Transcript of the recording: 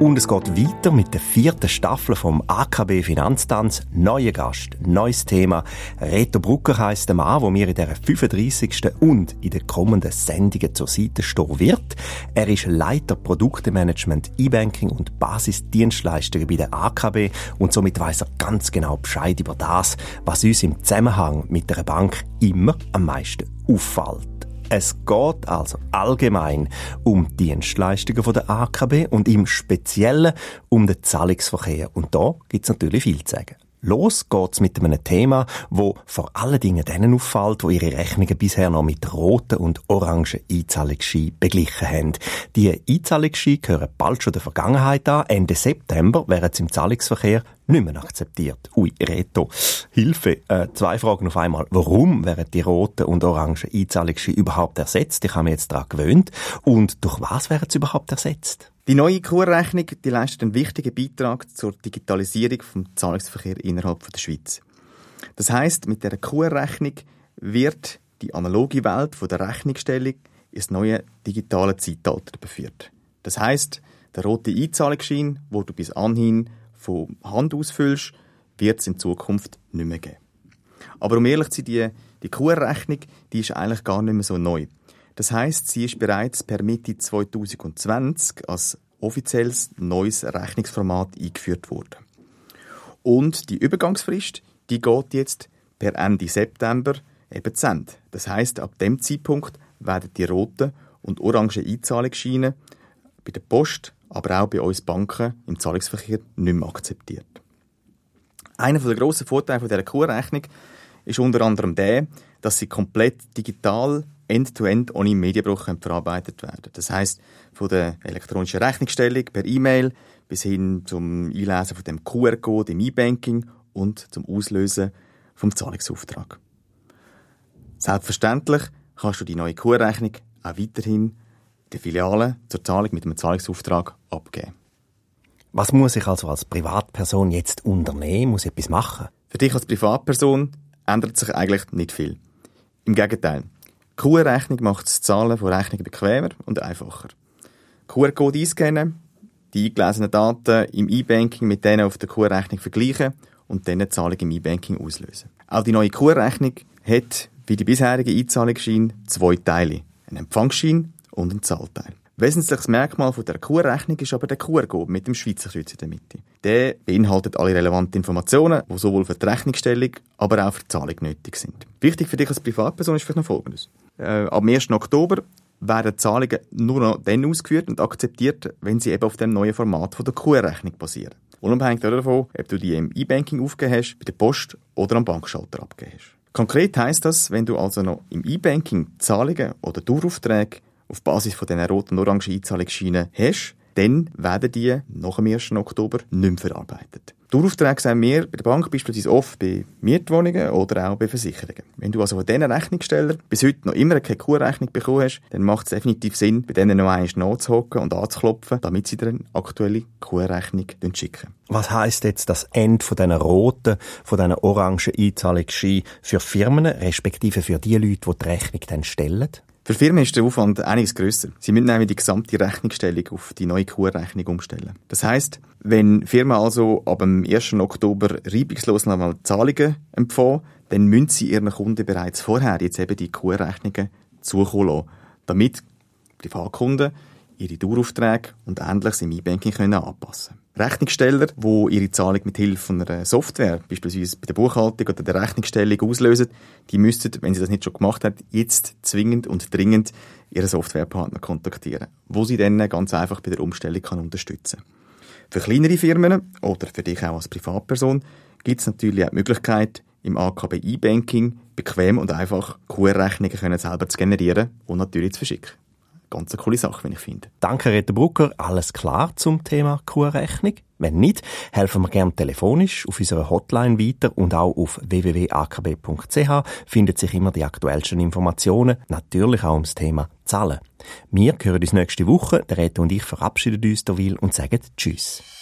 Und es geht weiter mit der vierten Staffel vom AKB Finanztanz. Neuer Gast, neues Thema. Reto Brucker heisst der Mann, der mir in der 35. und in den kommenden Sendungen zur Seite stehen wird. Er ist Leiter Produktemanagement, E-Banking und Basisdienstleister bei der AKB und somit weiß er ganz genau Bescheid über das, was uns im Zusammenhang mit der Bank immer am meisten auffällt. Es geht also allgemein um Dienstleistungen von der AKB und im Speziellen um den Zahlungsverkehr. Und da gibt's natürlich viel zu sagen. Los geht's mit einem Thema, wo vor allen Dingen denen auffällt, wo ihre Rechnungen bisher noch mit roten und orangen Einzahlungsschein beglichen haben. Die Einzahlungsscheine gehören bald schon der Vergangenheit an. Ende September werden sie im Zahlungsverkehr nicht mehr akzeptiert. Ui, Reto. Hilfe. Äh, zwei Fragen auf einmal. Warum werden die roten und orangen Einzahlungsscheine überhaupt ersetzt? Ich habe mich jetzt daran gewöhnt. Und durch was werden sie überhaupt ersetzt? Die neue Kurrechnung die leistet einen wichtigen Beitrag zur Digitalisierung des Zahlungsverkehrs innerhalb der Schweiz. Das heißt, mit der Kurrechnung wird die analoge Welt von der Rechnungsstellung ins neue digitale Zeitalter überführt. Das heißt, der rote Einzahlungsschein, wo du bis anhin von Hand ausfüllst, wird es in Zukunft nicht mehr geben. Aber um ehrlich zu sein, die, die Kurrechnung, die ist eigentlich gar nicht mehr so neu. Das heißt, sie ist bereits per Mitte 2020 als offizielles neues Rechnungsformat eingeführt worden. Und die Übergangsfrist, die geht jetzt per Ende September eben zu Ende. Das heißt, ab dem Zeitpunkt werden die roten und orangen Einzahlungsscheine bei der Post, aber auch bei uns Banken im Zahlungsverkehr nicht mehr akzeptiert. Einer der grossen Vorteile dieser Kurrechnung ist unter anderem der, dass sie komplett digital end-to-end ohne Medienbruch verarbeitet werden. Das heißt, von der elektronischen Rechnungsstellung per E-Mail bis hin zum Einlesen von dem QR-Code im E-Banking und zum Auslösen vom Zahlungsauftrag. Selbstverständlich kannst du die neue QR-Rechnung auch weiterhin in der Filiale zur Zahlung mit einem Zahlungsauftrag abgeben. Was muss ich also als Privatperson jetzt unternehmen? Muss ich etwas machen? Für dich als Privatperson ändert sich eigentlich nicht viel. Im Gegenteil. QR-Rechnung macht das Zahlen von Rechnungen bequemer und einfacher. QR-Code einscannen, die eingelesenen Daten im E-Banking mit denen auf der QR-Rechnung vergleichen und dann die Zahlung im E-Banking auslösen. Auch die neue QR-Rechnung hat, wie die bisherige Einzahlungsschein, zwei Teile. Einen Empfangsschein und einen Zahlteil. Wesentliches Merkmal von der QR-Rechnung ist aber der QR-Code mit dem Schweizer Kreuz in der Mitte. Der beinhaltet alle relevanten Informationen, die sowohl für die Rechnungsstellung, aber auch für die Zahlung nötig sind. Wichtig für dich als Privatperson ist vielleicht noch Folgendes. Äh, am 1. Oktober werden Zahlungen nur noch dann ausgeführt und akzeptiert, wenn sie eben auf dem neuen Format von der QR-Rechnung basieren. Unabhängig davon, ob du die im E-Banking aufgegeben hast, bei der Post oder am Bankschalter abgegeben hast. Konkret heisst das, wenn du also noch im E-Banking Zahlungen oder Daueraufträge auf Basis von diesen roten und orangen Einzahlungsscheinen hast, dann werden die nach dem 1. Oktober nicht mehr verarbeitet. Daueraufträge sehen wir bei der Bank beispielsweise oft bei Mietwohnungen oder auch bei Versicherungen. Wenn du also von diesen Rechnungsstellern bis heute noch immer keine Kurrechnung bekommen hast, dann macht es definitiv Sinn, bei denen noch einmal nachzuhocken und anzuklopfen, damit sie dir eine aktuelle Kurrechnung schicken. Was heisst jetzt das Ende von diesen roten, von diesen orangen Einzahlungsscheinen für Firmen, respektive für die Leute, die die Rechnung dann stellen? Für Firmen ist der Aufwand einiges grösser. Sie müssen nämlich die gesamte Rechnungsstellung auf die neue QR-Rechnung umstellen. Das heißt, wenn Firmen also ab dem 1. Oktober reibungslos nochmal Zahlungen empfangen, dann müssen sie ihren Kunden bereits vorher jetzt eben die QR-Rechnungen zukommen lassen, damit Privatkunden ihre Daueraufträge und Ähnliches im E-Banking können anpassen Rechnungssteller, die ihre Zahlung mit Hilfe einer Software, beispielsweise bei der Buchhaltung oder der Rechnungsstellung auslösen, die müssten, wenn sie das nicht schon gemacht haben, jetzt zwingend und dringend ihren Softwarepartner kontaktieren, wo sie dann ganz einfach bei der Umstellung kann unterstützen Für kleinere Firmen oder für dich auch als Privatperson gibt es natürlich auch die Möglichkeit, im AKB E-Banking bequem und einfach QR-Rechnungen selber zu generieren und natürlich zu verschicken ganz eine coole Sache, wenn ich finde. Danke, Rita Brucker. Alles klar zum Thema Kurrechnung? Wenn nicht, helfen wir gerne telefonisch auf unserer Hotline weiter und auch auf www.akb.ch findet sich immer die aktuellsten Informationen, natürlich auch ums Thema Zahlen. Wir hören uns nächste Woche. Der Rita und ich verabschieden uns derweil und sagen Tschüss.